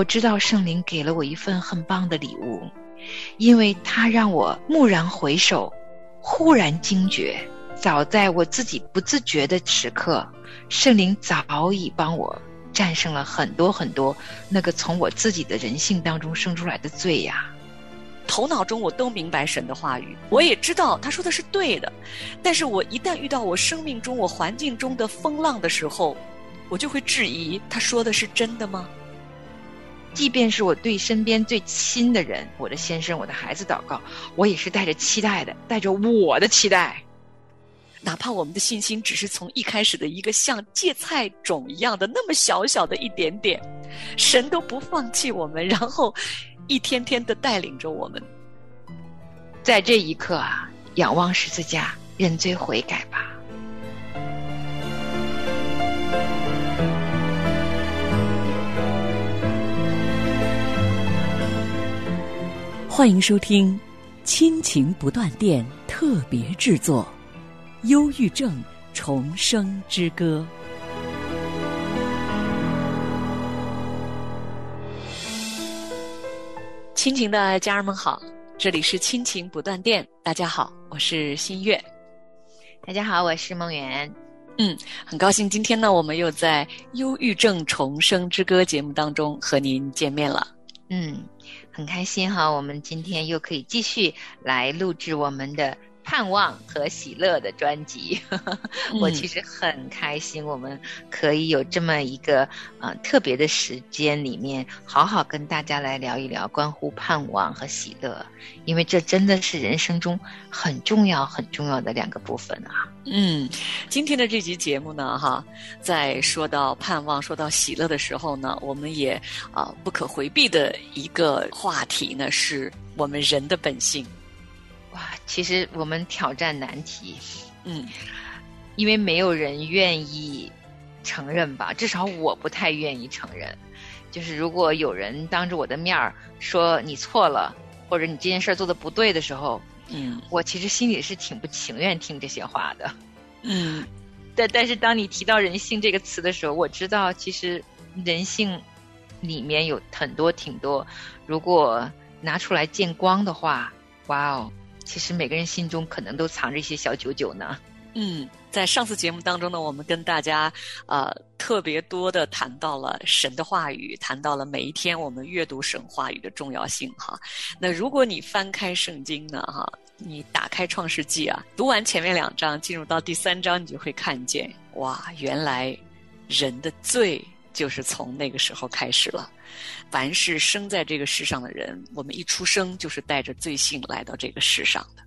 我知道圣灵给了我一份很棒的礼物，因为他让我蓦然回首，忽然惊觉，早在我自己不自觉的时刻，圣灵早已帮我战胜了很多很多那个从我自己的人性当中生出来的罪呀。头脑中我都明白神的话语，我也知道他说的是对的，但是我一旦遇到我生命中我环境中的风浪的时候，我就会质疑他说的是真的吗？即便是我对身边最亲的人，我的先生、我的孩子祷告，我也是带着期待的，带着我的期待。哪怕我们的信心只是从一开始的一个像芥菜种一样的那么小小的一点点，神都不放弃我们，然后。一天天的带领着我们，在这一刻啊，仰望十字架，认罪悔改吧。欢迎收听《亲情不断电》特别制作，《忧郁症重生之歌》。亲情的家人们好，这里是亲情不断电。大家好，我是新月。大家好，我是梦圆。嗯，很高兴今天呢，我们又在《忧郁症重生之歌》节目当中和您见面了。嗯，很开心哈，我们今天又可以继续来录制我们的。盼望和喜乐的专辑，我其实很开心，我们可以有这么一个呃特别的时间里面，好好跟大家来聊一聊关乎盼望和喜乐，因为这真的是人生中很重要很重要的两个部分啊。嗯，今天的这集节目呢，哈，在说到盼望、说到喜乐的时候呢，我们也啊不可回避的一个话题呢，是我们人的本性。哇，其实我们挑战难题，嗯，因为没有人愿意承认吧，至少我不太愿意承认。就是如果有人当着我的面儿说你错了，或者你这件事儿做的不对的时候，嗯，我其实心里是挺不情愿听这些话的，嗯。但但是当你提到人性这个词的时候，我知道其实人性里面有很多挺多，如果拿出来见光的话，哇哦！其实每个人心中可能都藏着一些小九九呢。嗯，在上次节目当中呢，我们跟大家呃特别多的谈到了神的话语，谈到了每一天我们阅读神话语的重要性哈。那如果你翻开圣经呢哈，你打开创世纪啊，读完前面两章，进入到第三章，你就会看见哇，原来人的罪就是从那个时候开始了。凡是生在这个世上的人，我们一出生就是带着罪性来到这个世上的。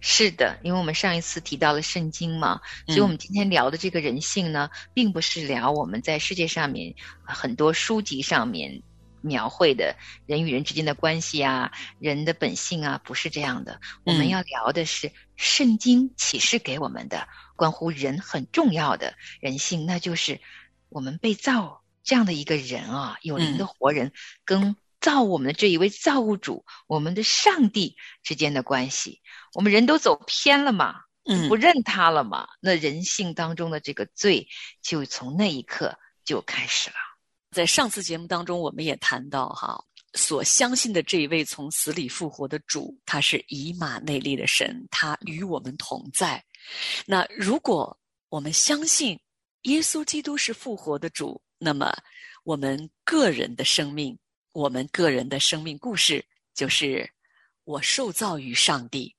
是的，因为我们上一次提到了圣经嘛，所以我们今天聊的这个人性呢，并不是聊我们在世界上面很多书籍上面描绘的人与人之间的关系啊，人的本性啊，不是这样的。我们要聊的是圣经启示给我们的关乎人很重要的人性，那就是我们被造。这样的一个人啊，有灵的活人，跟造我们的这一位造物主，我们的上帝之间的关系，我们人都走偏了嘛，嗯，不认他了嘛，那人性当中的这个罪，就从那一刻就开始了。在上次节目当中，我们也谈到哈，所相信的这一位从死里复活的主，他是以马内利的神，他与我们同在。那如果我们相信耶稣基督是复活的主，那么，我们个人的生命，我们个人的生命故事，就是我受造于上帝，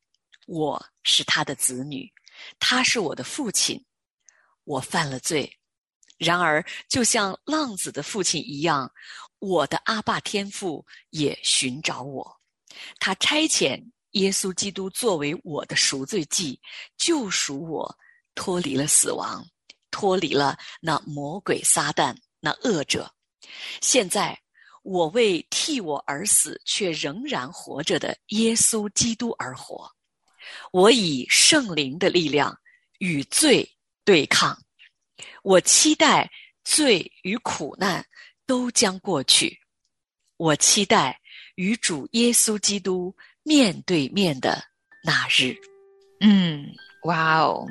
我是他的子女，他是我的父亲，我犯了罪，然而就像浪子的父亲一样，我的阿爸天父也寻找我，他差遣耶稣基督作为我的赎罪祭，救赎我，脱离了死亡，脱离了那魔鬼撒旦。那恶者，现在我为替我而死却仍然活着的耶稣基督而活，我以圣灵的力量与罪对抗，我期待罪与苦难都将过去，我期待与主耶稣基督面对面的那日。嗯，哇哦，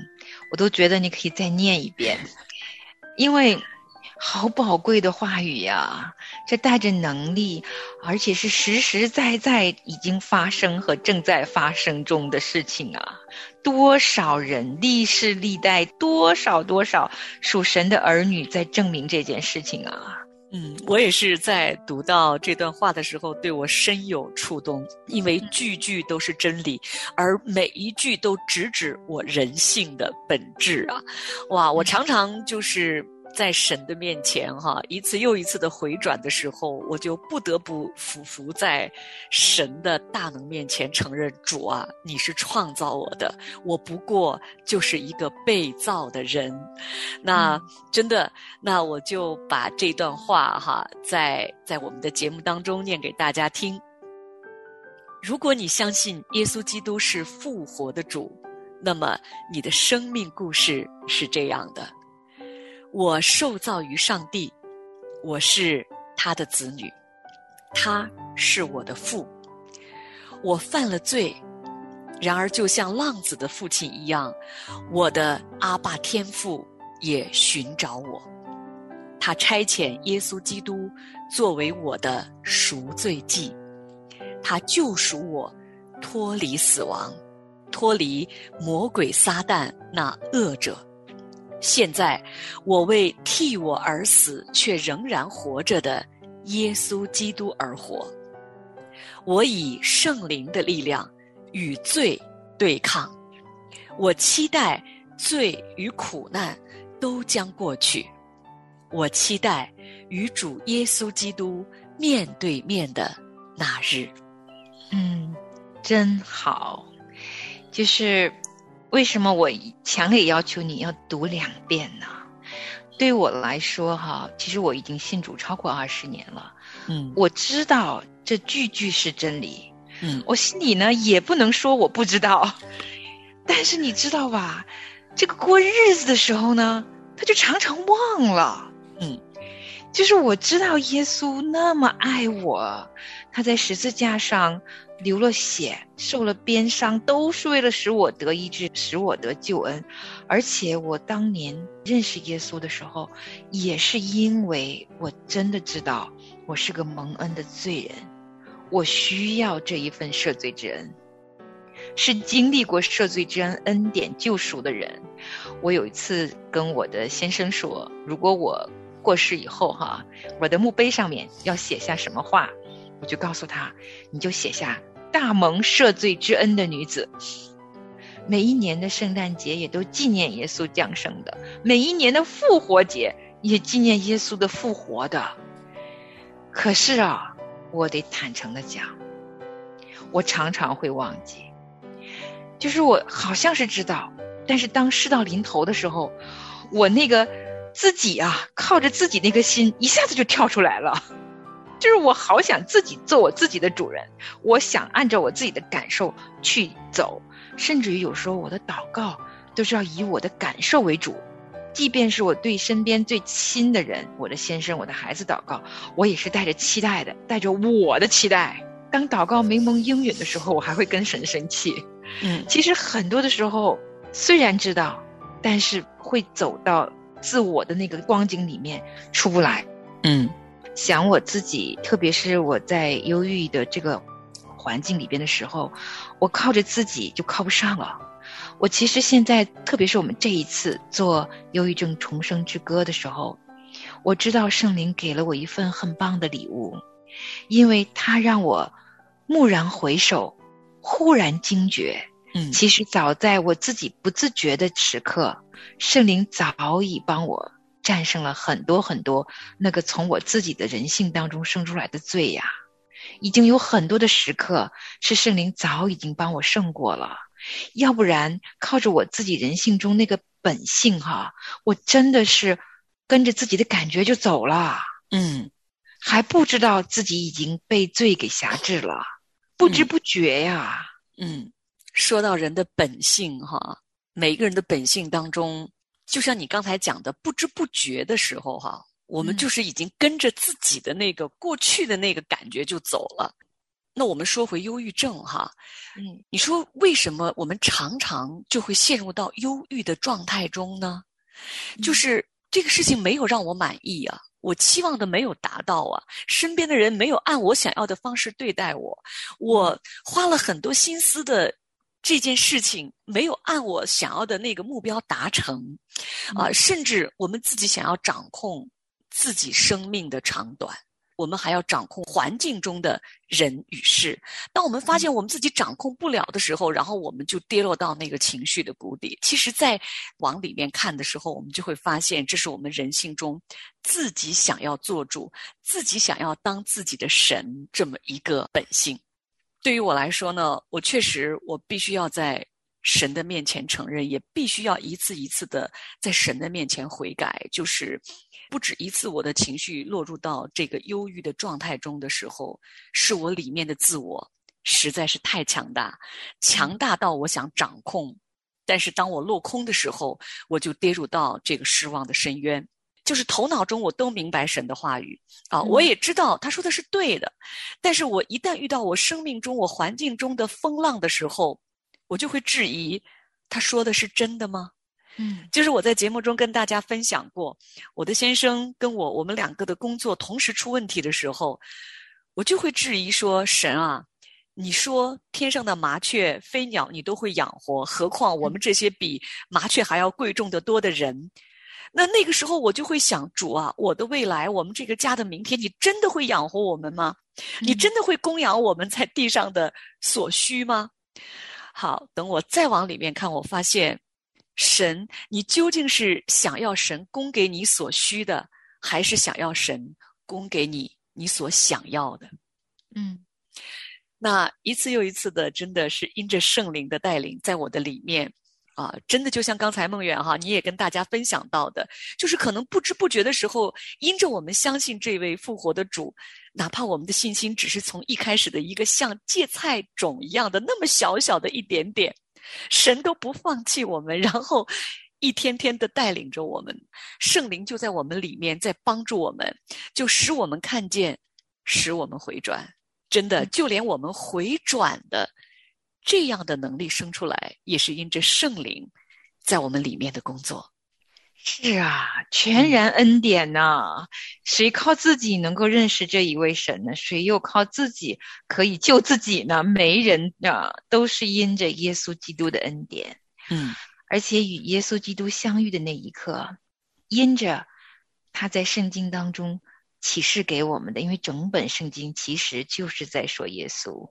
我都觉得你可以再念一遍，因为。好宝贵的话语呀！这带着能力，而且是实实在在已经发生和正在发生中的事情啊！多少人历世历代，多少多少属神的儿女在证明这件事情啊！嗯，我也是在读到这段话的时候，对我深有触动，因为句句都是真理，而每一句都直指我人性的本质啊！哇，我常常就是。在神的面前，哈，一次又一次的回转的时候，我就不得不俯伏在神的大能面前，承认主啊，你是创造我的，我不过就是一个被造的人。那真的，那我就把这段话哈，在在我们的节目当中念给大家听。如果你相信耶稣基督是复活的主，那么你的生命故事是这样的。我受造于上帝，我是他的子女，他是我的父。我犯了罪，然而就像浪子的父亲一样，我的阿爸天父也寻找我。他差遣耶稣基督作为我的赎罪祭，他救赎我，脱离死亡，脱离魔鬼撒旦那恶者。现在，我为替我而死却仍然活着的耶稣基督而活。我以圣灵的力量与罪对抗。我期待罪与苦难都将过去。我期待与主耶稣基督面对面的那日。嗯，真好，就是。为什么我强烈要求你要读两遍呢？对我来说，哈，其实我已经信主超过二十年了。嗯，我知道这句句是真理。嗯，我心里呢也不能说我不知道，但是你知道吧？这个过日子的时候呢，他就常常忘了。嗯，就是我知道耶稣那么爱我，他在十字架上。流了血，受了鞭伤，都是为了使我得医治，使我得救恩。而且我当年认识耶稣的时候，也是因为我真的知道我是个蒙恩的罪人，我需要这一份赦罪之恩。是经历过赦罪之恩、恩典救赎的人。我有一次跟我的先生说，如果我过世以后，哈，我的墓碑上面要写下什么话，我就告诉他，你就写下。大蒙赦罪之恩的女子，每一年的圣诞节也都纪念耶稣降生的，每一年的复活节也纪念耶稣的复活的。可是啊，我得坦诚的讲，我常常会忘记，就是我好像是知道，但是当事到临头的时候，我那个自己啊，靠着自己那颗心，一下子就跳出来了。就是我好想自己做我自己的主人，我想按照我自己的感受去走，甚至于有时候我的祷告都是要以我的感受为主，即便是我对身边最亲的人，我的先生、我的孩子祷告，我也是带着期待的，带着我的期待。当祷告没蒙应允的时候，我还会跟神生气。嗯，其实很多的时候虽然知道，但是会走到自我的那个光景里面出不来。嗯。想我自己，特别是我在忧郁的这个环境里边的时候，我靠着自己就靠不上了。我其实现在，特别是我们这一次做忧郁症重生之歌的时候，我知道圣灵给了我一份很棒的礼物，因为他让我蓦然回首，忽然惊觉，嗯，其实早在我自己不自觉的时刻，圣灵早已帮我。战胜了很多很多那个从我自己的人性当中生出来的罪呀，已经有很多的时刻是圣灵早已经帮我胜过了，要不然靠着我自己人性中那个本性哈，我真的是跟着自己的感觉就走了，嗯，还不知道自己已经被罪给辖制了，不知不觉呀，嗯，说到人的本性哈，每一个人的本性当中。就像你刚才讲的，不知不觉的时候，哈，我们就是已经跟着自己的那个过去的那个感觉就走了。那我们说回忧郁症，哈，嗯，你说为什么我们常常就会陷入到忧郁的状态中呢？就是这个事情没有让我满意啊，我期望的没有达到啊，身边的人没有按我想要的方式对待我，我花了很多心思的这件事情没有按我想要的那个目标达成，啊，甚至我们自己想要掌控自己生命的长短。我们还要掌控环境中的人与事。当我们发现我们自己掌控不了的时候，然后我们就跌落到那个情绪的谷底。其实，在往里面看的时候，我们就会发现，这是我们人性中自己想要做主、自己想要当自己的神这么一个本性。对于我来说呢，我确实我必须要在神的面前承认，也必须要一次一次的在神的面前悔改，就是。不止一次，我的情绪落入到这个忧郁的状态中的时候，是我里面的自我实在是太强大，强大到我想掌控。但是当我落空的时候，我就跌入到这个失望的深渊。就是头脑中我都明白神的话语啊，我也知道他说的是对的。但是我一旦遇到我生命中、我环境中的风浪的时候，我就会质疑他说的是真的吗？嗯，就是我在节目中跟大家分享过，我的先生跟我，我们两个的工作同时出问题的时候，我就会质疑说：“神啊，你说天上的麻雀、飞鸟你都会养活，何况我们这些比麻雀还要贵重的多的人？那那个时候我就会想，主啊，我的未来，我们这个家的明天，你真的会养活我们吗？你真的会供养我们在地上的所需吗？好，等我再往里面看，我发现。神，你究竟是想要神供给你所需的，还是想要神供给你你所想要的？嗯，那一次又一次的，真的是因着圣灵的带领，在我的里面啊，真的就像刚才梦远哈，你也跟大家分享到的，就是可能不知不觉的时候，因着我们相信这位复活的主，哪怕我们的信心只是从一开始的一个像芥菜种一样的那么小小的一点点。神都不放弃我们，然后一天天的带领着我们，圣灵就在我们里面，在帮助我们，就使我们看见，使我们回转。真的，就连我们回转的这样的能力生出来，也是因着圣灵在我们里面的工作。是啊，全然恩典呐！谁靠自己能够认识这一位神呢？谁又靠自己可以救自己呢？没人啊，都是因着耶稣基督的恩典。嗯，而且与耶稣基督相遇的那一刻，因着他在圣经当中启示给我们的，因为整本圣经其实就是在说耶稣，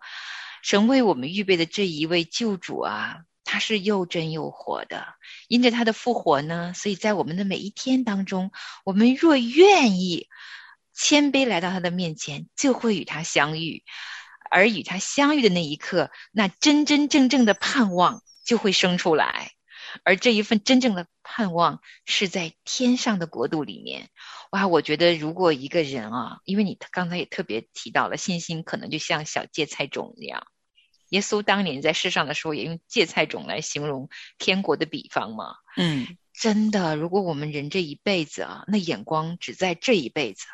神为我们预备的这一位救主啊。他是又真又活的，因着他的复活呢，所以在我们的每一天当中，我们若愿意谦卑来到他的面前，就会与他相遇，而与他相遇的那一刻，那真真正正的盼望就会生出来，而这一份真正的盼望是在天上的国度里面。哇，我觉得如果一个人啊，因为你刚才也特别提到了，信心可能就像小芥菜种一样。耶稣当年在世上的时候，也用芥菜种来形容天国的比方嘛。嗯，真的，如果我们人这一辈子啊，那眼光只在这一辈子，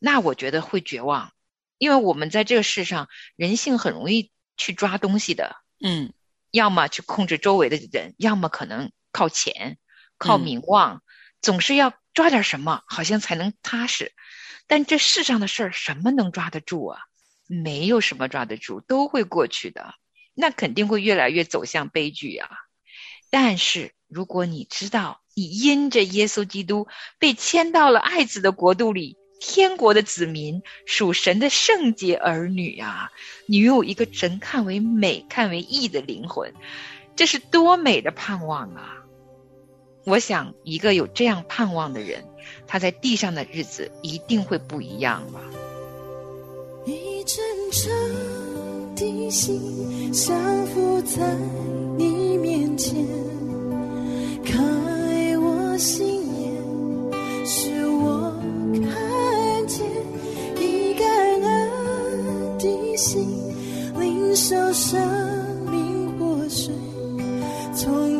那我觉得会绝望，因为我们在这个世上，人性很容易去抓东西的。嗯，要么去控制周围的人，要么可能靠钱、靠名望，总是要抓点什么，好像才能踏实。但这世上的事儿，什么能抓得住啊？没有什么抓得住，都会过去的。那肯定会越来越走向悲剧啊！但是如果你知道，你因着耶稣基督被迁到了爱子的国度里，天国的子民，属神的圣洁儿女啊，你拥有一个神看为美、看为义的灵魂，这是多美的盼望啊！我想，一个有这样盼望的人，他在地上的日子一定会不一样吧。一阵阵的心相伏在你面前，开我心眼，心，领受生命活水，从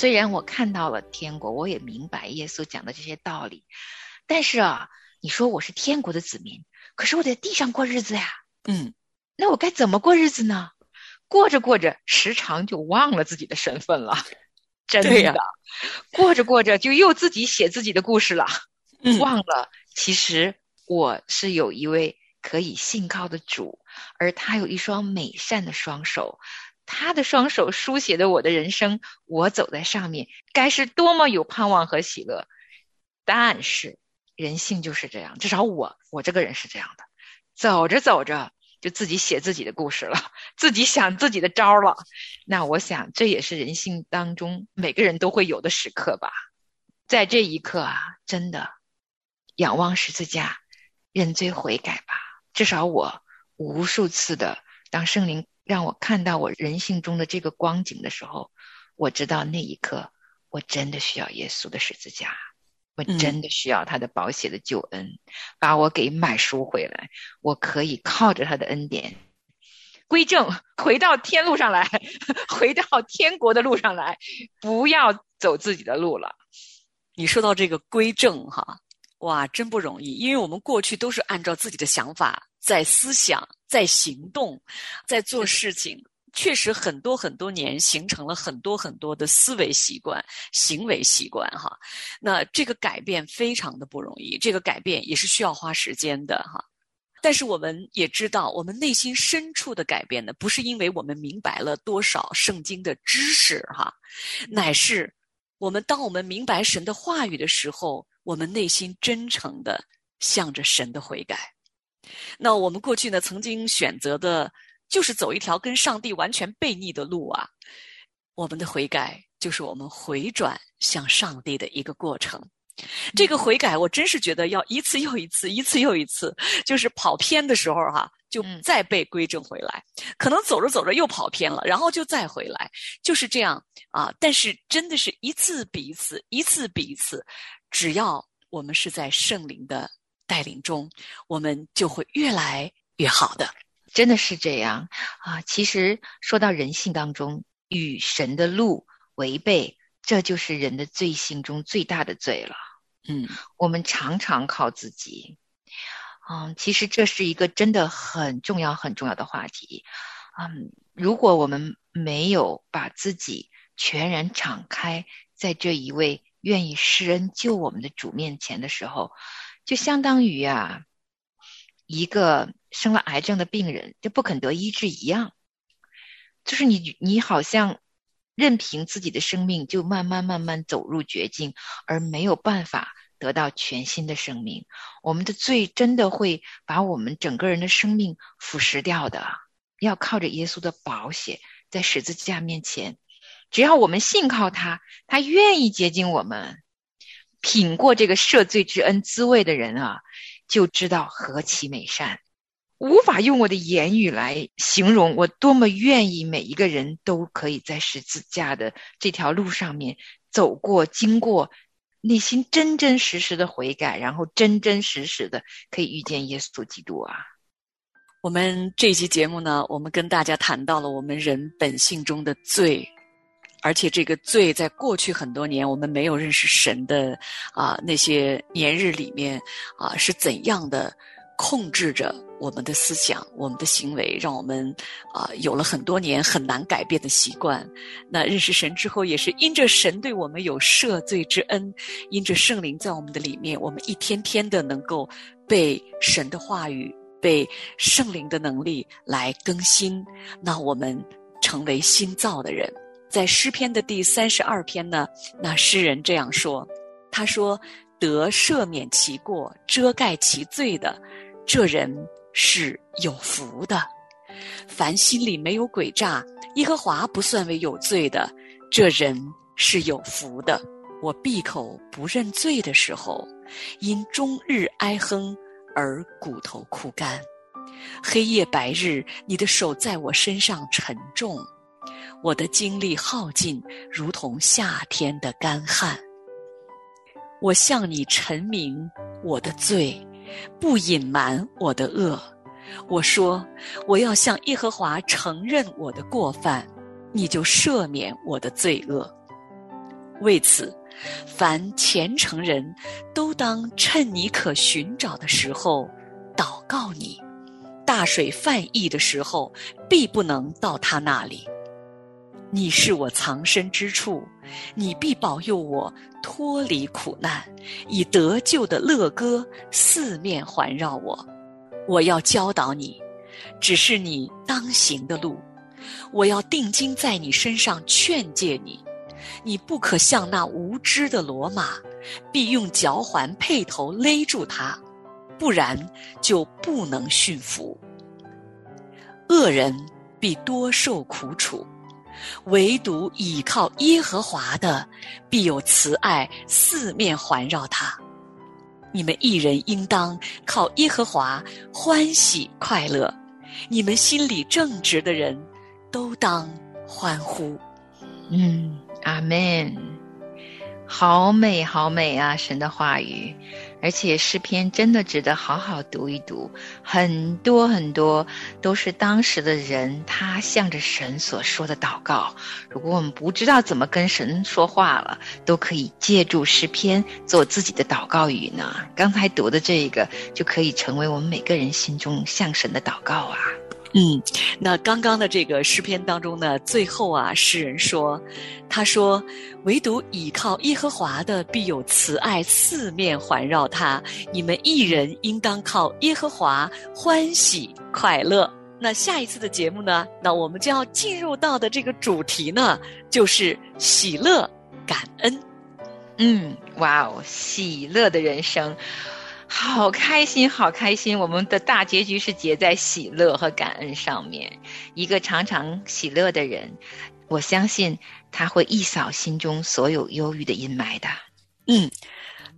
虽然我看到了天国，我也明白耶稣讲的这些道理，但是啊，你说我是天国的子民，可是我在地上过日子呀，嗯，那我该怎么过日子呢？过着过着，时常就忘了自己的身份了，真的过着过着就又自己写自己的故事了，嗯。忘了其实我是有一位可以信靠的主，而他有一双美善的双手，他的双手书写的我的人生，我走在上面，该是多么有盼望和喜乐。但是人性就是这样，至少我我这个人是这样的，走着走着就自己写自己的故事了，自己想自己的招儿了。那我想这也是人性当中每个人都会有的时刻吧。在这一刻啊，真的仰望十字架，认罪悔改吧。至少我无数次的，当圣灵让我看到我人性中的这个光景的时候，我知道那一刻我真的需要耶稣的十字架，我嗯真的需要他的宝血的救恩，把我给买赎回来。我可以靠着他的恩典归正，回到天路上来，回到天国的路上来，不要走自己的路了。你说到这个归正哈，哇，真不容易，因为我们过去都是按照自己的想法在思想、在行动、在做事情，确实很多很多年形成了很多很多的思维习惯、行为习惯哈。那这个改变非常的不容易，这个改变也是需要花时间的哈。但是我们也知道，我们内心深处的改变呢，不是因为我们明白了多少圣经的知识哈，乃是我们当我们明白神的话语的时候，我们内心真诚的向着神的悔改。那我们过去呢，曾经选择的就是走一条跟上帝完全背逆的路啊。我们的悔改就是我们回转向上帝的一个过程。这个悔改，我真是觉得要一次又一次，一次又一次，就是跑偏的时候哈、就嗯再被归正回来。可能走着走着又跑偏了，然后就再回来，就是这样啊。但是真的是一次比一次，一次比一次，只要我们是在圣灵的带领中，我们就会越来越好的。真的是这样啊！其实说到人性当中与神的路违背，这就是人的罪性中最大的罪了。嗯我们常常靠自己，嗯，其实这是一个真的很重要、很重要的话题。嗯，如果我们没有把自己全然敞开在这一位愿意施恩救我们的主面前的时候，就相当于啊，一个生了癌症的病人就不肯得医治一样，就是你你好像任凭自己的生命就慢慢慢慢走入绝境，而没有办法得到全新的生命。我们的罪真的会把我们整个人的生命腐蚀掉的。要靠着耶稣的宝血，在十字架面前，只要我们信靠他，他愿意接近我们，品过这个赦罪之恩滋味的人啊，就知道何其美善。无法用我的言语来形容，我多么愿意每一个人都可以在十字架的这条路上面走过、经过，内心真真实实的悔改，然后真真实实的可以遇见耶稣基督啊！我们这期节目呢，我们跟大家谈到了我们人本性中的罪，而且这个罪在过去很多年我们没有认识神的啊那些年日里面啊是怎样的控制着我们的思想、我们的行为，让我们啊有了很多年很难改变的习惯。那认识神之后，也是因着神对我们有赦罪之恩，因着圣灵在我们的里面，我们一天天的能够被神的话语、被圣灵的能力来更新。那我们成为新造的人。在诗篇的第三十二篇呢，那诗人这样说：“他说，得赦免其过、遮盖其罪的，这人是有福的；凡心里没有诡诈、耶和华不算为有罪的，这人是有福的。我闭口不认罪的时候，因终日哀哼而骨头枯干，黑夜白日，你的手在我身上沉重。”我的精力耗尽，如同夏天的干旱。我向你陈明我的罪，不隐瞒我的恶。我说我要向耶和华承认我的过犯，你就赦免我的罪恶。为此，凡虔诚人都当趁你可寻找的时候祷告你。大水泛溢的时候，必不能到他那里。你是我藏身之处，你必保佑我脱离苦难，以得救的乐歌四面环绕我。我要教导你，只是你当行的路。我要定睛在你身上劝诫你，你不可像那无知的骡马，必用脚环配头勒住它，不然就不能驯服。恶人必多受苦楚。唯独倚靠耶和华的，必有慈爱四面环绕他。你们一人应当靠耶和华欢喜快乐。你们心里正直的人，都当欢呼。嗯，阿门。好美，好美啊！神的话语。而且诗篇真的值得好好读一读，很多很多都是当时的人他向着神所说的祷告。如果我们不知道怎么跟神说话了，都可以借助诗篇做自己的祷告语呢。刚才读的这个就可以成为我们每个人心中向神的祷告啊。嗯，那刚刚的这个诗篇当中呢，最后啊，诗人说，他说，唯独倚靠耶和华的，必有慈爱四面环绕他。你们一人应当靠耶和华欢喜快乐。那下一次的节目呢，那我们就要进入到的这个主题呢，就是喜乐感恩。嗯，哇哦，喜乐的人生。好开心，好开心！我们的大结局是结在喜乐和感恩上面。一个常常喜乐的人，我相信他会一扫心中所有忧郁的阴霾的。嗯，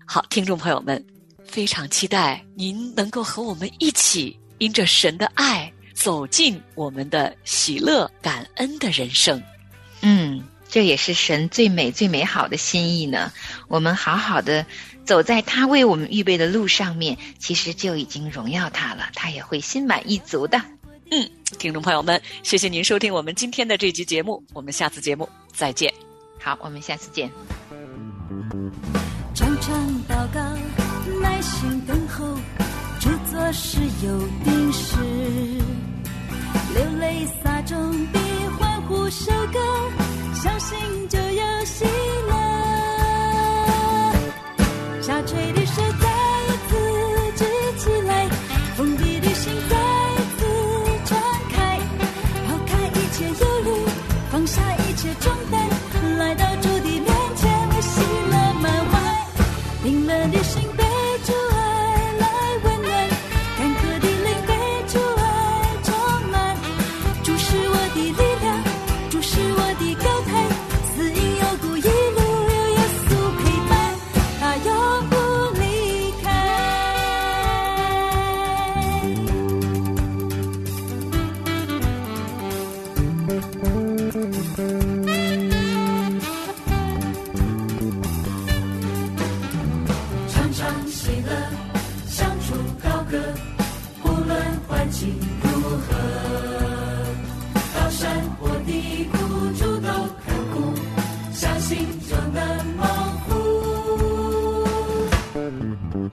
好，听众朋友们，非常期待您能够和我们一起，因着神的爱，走进我们的喜乐感恩的人生。嗯，这也是神最美最美好的心意呢。我们好好的。走在他为我们预备的路上面，其实就已经荣耀他了，他也会心满意足的。嗯，听众朋友们，谢谢您收听我们今天的这期节目，我们下次节目再见。好，我们下次见。常常祷告，耐心等候，著作是有定时，流泪撒种必欢呼收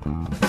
Mm-hmm.